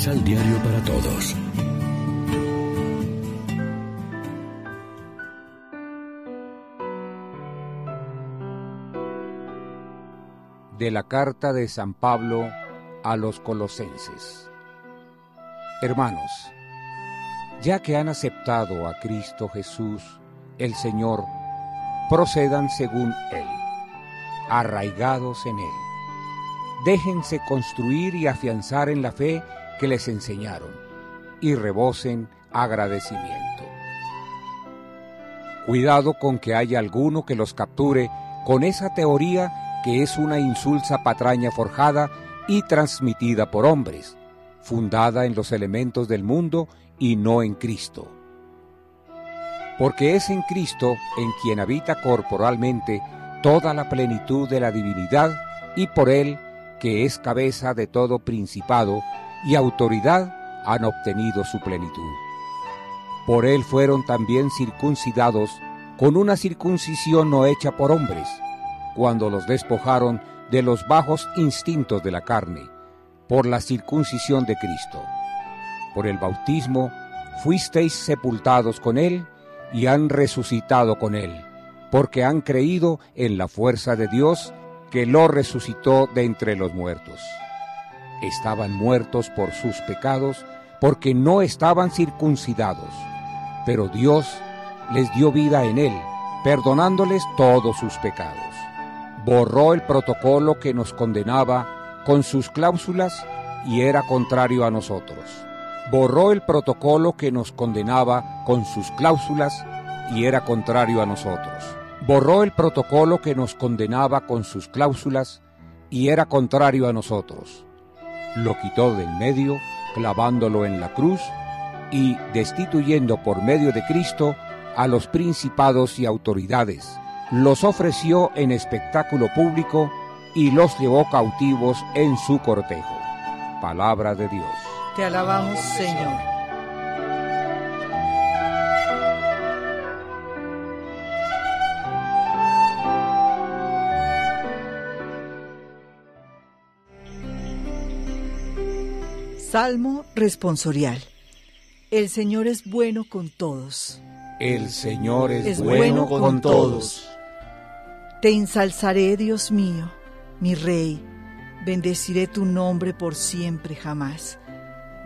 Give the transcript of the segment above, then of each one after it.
Misal Diario para Todos. De la carta de San Pablo a los colosenses. Hermanos, ya que han aceptado a Cristo Jesús, el Señor, procedan según Él, arraigados en Él. Déjense construir y afianzar en la fe que les enseñaron y rebosen agradecimiento. Cuidado con que haya alguno que los capture con esa teoría que es una insulsa patraña forjada y transmitida por hombres, fundada en los elementos del mundo y no en Cristo. Porque es en Cristo en quien habita corporalmente toda la plenitud de la divinidad y por él, que es cabeza de todo principado y autoridad, han obtenido su plenitud. Por él fueron también circuncidados con una circuncisión no hecha por hombres, cuando los despojaron de los bajos instintos de la carne, por la circuncisión de Cristo. Por el bautismo fuisteis sepultados con Él y han resucitado con Él, porque han creído en la fuerza de Dios que lo resucitó de entre los muertos. Estaban muertos por sus pecados, porque no estaban circuncidados, pero Dios les dio vida en Él, perdonándoles todos sus pecados. Borró el protocolo que nos condenaba con sus cláusulas y era contrario a nosotros. Borró el protocolo que nos condenaba con sus cláusulas y era contrario a nosotros. Borró el protocolo que nos condenaba con sus cláusulas y era contrario a nosotros. Lo quitó del medio, clavándolo en la cruz y destituyendo por medio de Cristo a los principados y autoridades. Los ofreció en espectáculo público y los llevó cautivos en su cortejo. Palabra de Dios. Te alabamos, Señor. Salmo responsorial. El Señor es bueno con todos. El Señor es, Es bueno, bueno con, con todos. Te ensalzaré, Dios mío, mi Rey. Bendeciré tu nombre por siempre jamás.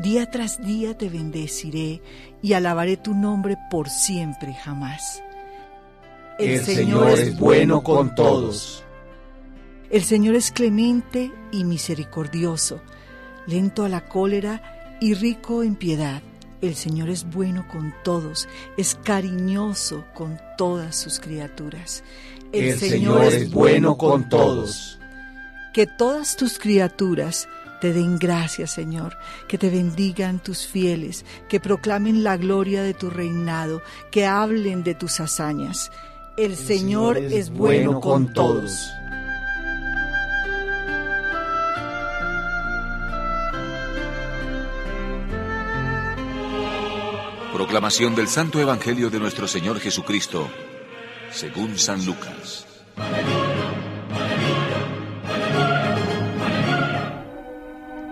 Día tras día te bendeciré y alabaré tu nombre por siempre jamás. El Señor es bueno con todos. El Señor es clemente y misericordioso, lento a la cólera y rico en piedad. El Señor es bueno con todos, es cariñoso con todas sus criaturas. El Señor es bueno con todos. Que todas tus criaturas te den gracias, Señor, que te bendigan tus fieles, que proclamen la gloria de tu reinado, que hablen de tus hazañas. El, Señor, es bueno con todos. Proclamación del Santo Evangelio de nuestro Señor Jesucristo, según San Lucas.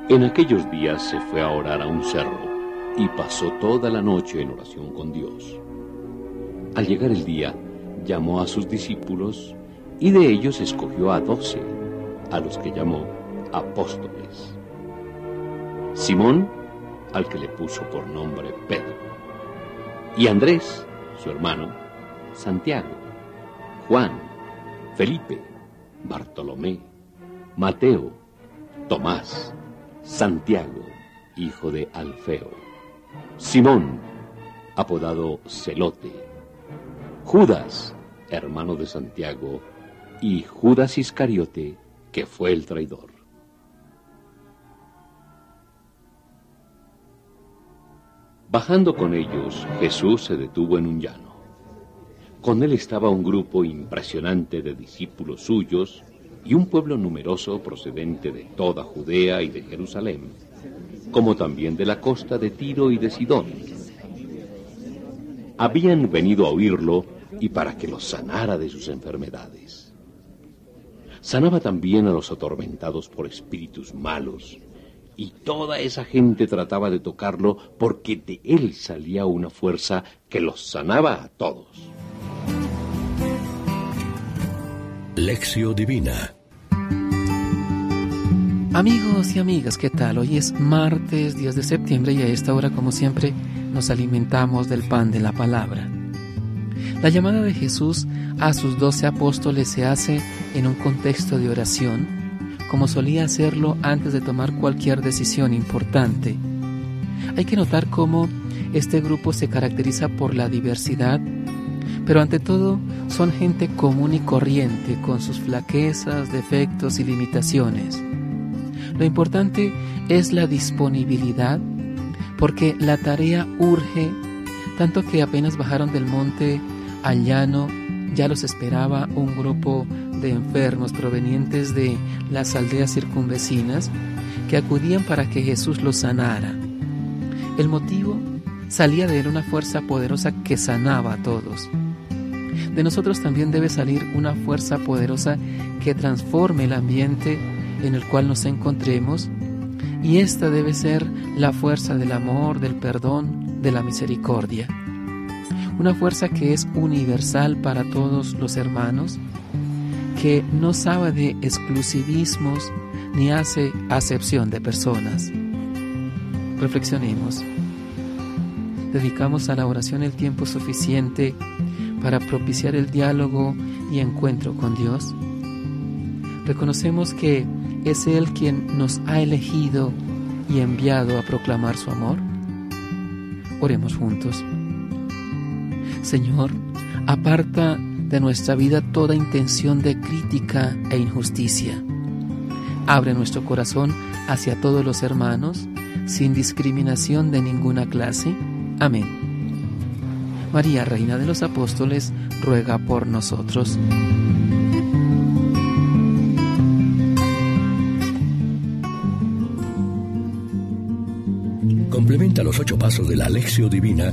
En aquellos días se fue a orar a un cerro y pasó toda la noche en oración con Dios. Al llegar el día, llamó a sus discípulos y de ellos escogió a doce, a los que llamó apóstoles. Simón, al que le puso por nombre Pedro, y Andrés, su hermano, Santiago, Juan, Felipe, Bartolomé, Mateo, Tomás, Santiago, hijo de Alfeo, Simón, apodado Celote, Judas, hermano de Santiago, y Judas Iscariote, que fue el traidor. Bajando con ellos, Jesús se detuvo en un llano. Con él estaba un grupo impresionante de discípulos suyos y un pueblo numeroso procedente de toda Judea y de Jerusalén, como también de la costa de Tiro y de Sidón. Habían venido a oírlo y para que los sanara de sus enfermedades. Sanaba también a los atormentados por espíritus malos y toda esa gente trataba de tocarlo porque de él salía una fuerza que los sanaba a todos. Lección Divina Amigos y amigas, ¿qué tal? Hoy es martes 10 de septiembre y a esta hora, como siempre, nos alimentamos del pan de la palabra. La llamada de Jesús a sus doce apóstoles se hace en un contexto de oración, como solía hacerlo antes de tomar cualquier decisión importante. Hay que notar cómo este grupo se caracteriza por la diversidad, pero ante todo son gente común y corriente, con sus flaquezas, defectos y limitaciones. Lo importante es la disponibilidad, porque la tarea urge, tanto que apenas bajaron del monte al llano, ya los esperaba un grupo de enfermos provenientes de las aldeas circunvecinas que acudían para que Jesús los sanara. El motivo salía de él una fuerza poderosa que sanaba a todos. De nosotros también debe salir una fuerza poderosa que transforme el ambiente en el cual nos encontremos y esta debe ser la fuerza del amor, del perdón, de la misericordia. Una fuerza que es universal para todos los hermanos, que no sabe de exclusivismos ni hace acepción de personas. Reflexionemos. Dedicamos a la oración el tiempo suficiente para propiciar el diálogo y encuentro con Dios. Reconocemos que es Él quien nos ha elegido y enviado a proclamar su amor? Oremos juntos. Señor, aparta de nuestra vida toda intención de crítica e injusticia. Abre nuestro corazón hacia todos los hermanos, sin discriminación de ninguna clase. Amén. María, Reina de los Apóstoles, ruega por nosotros. Complementa los ocho pasos de la Alexio Divina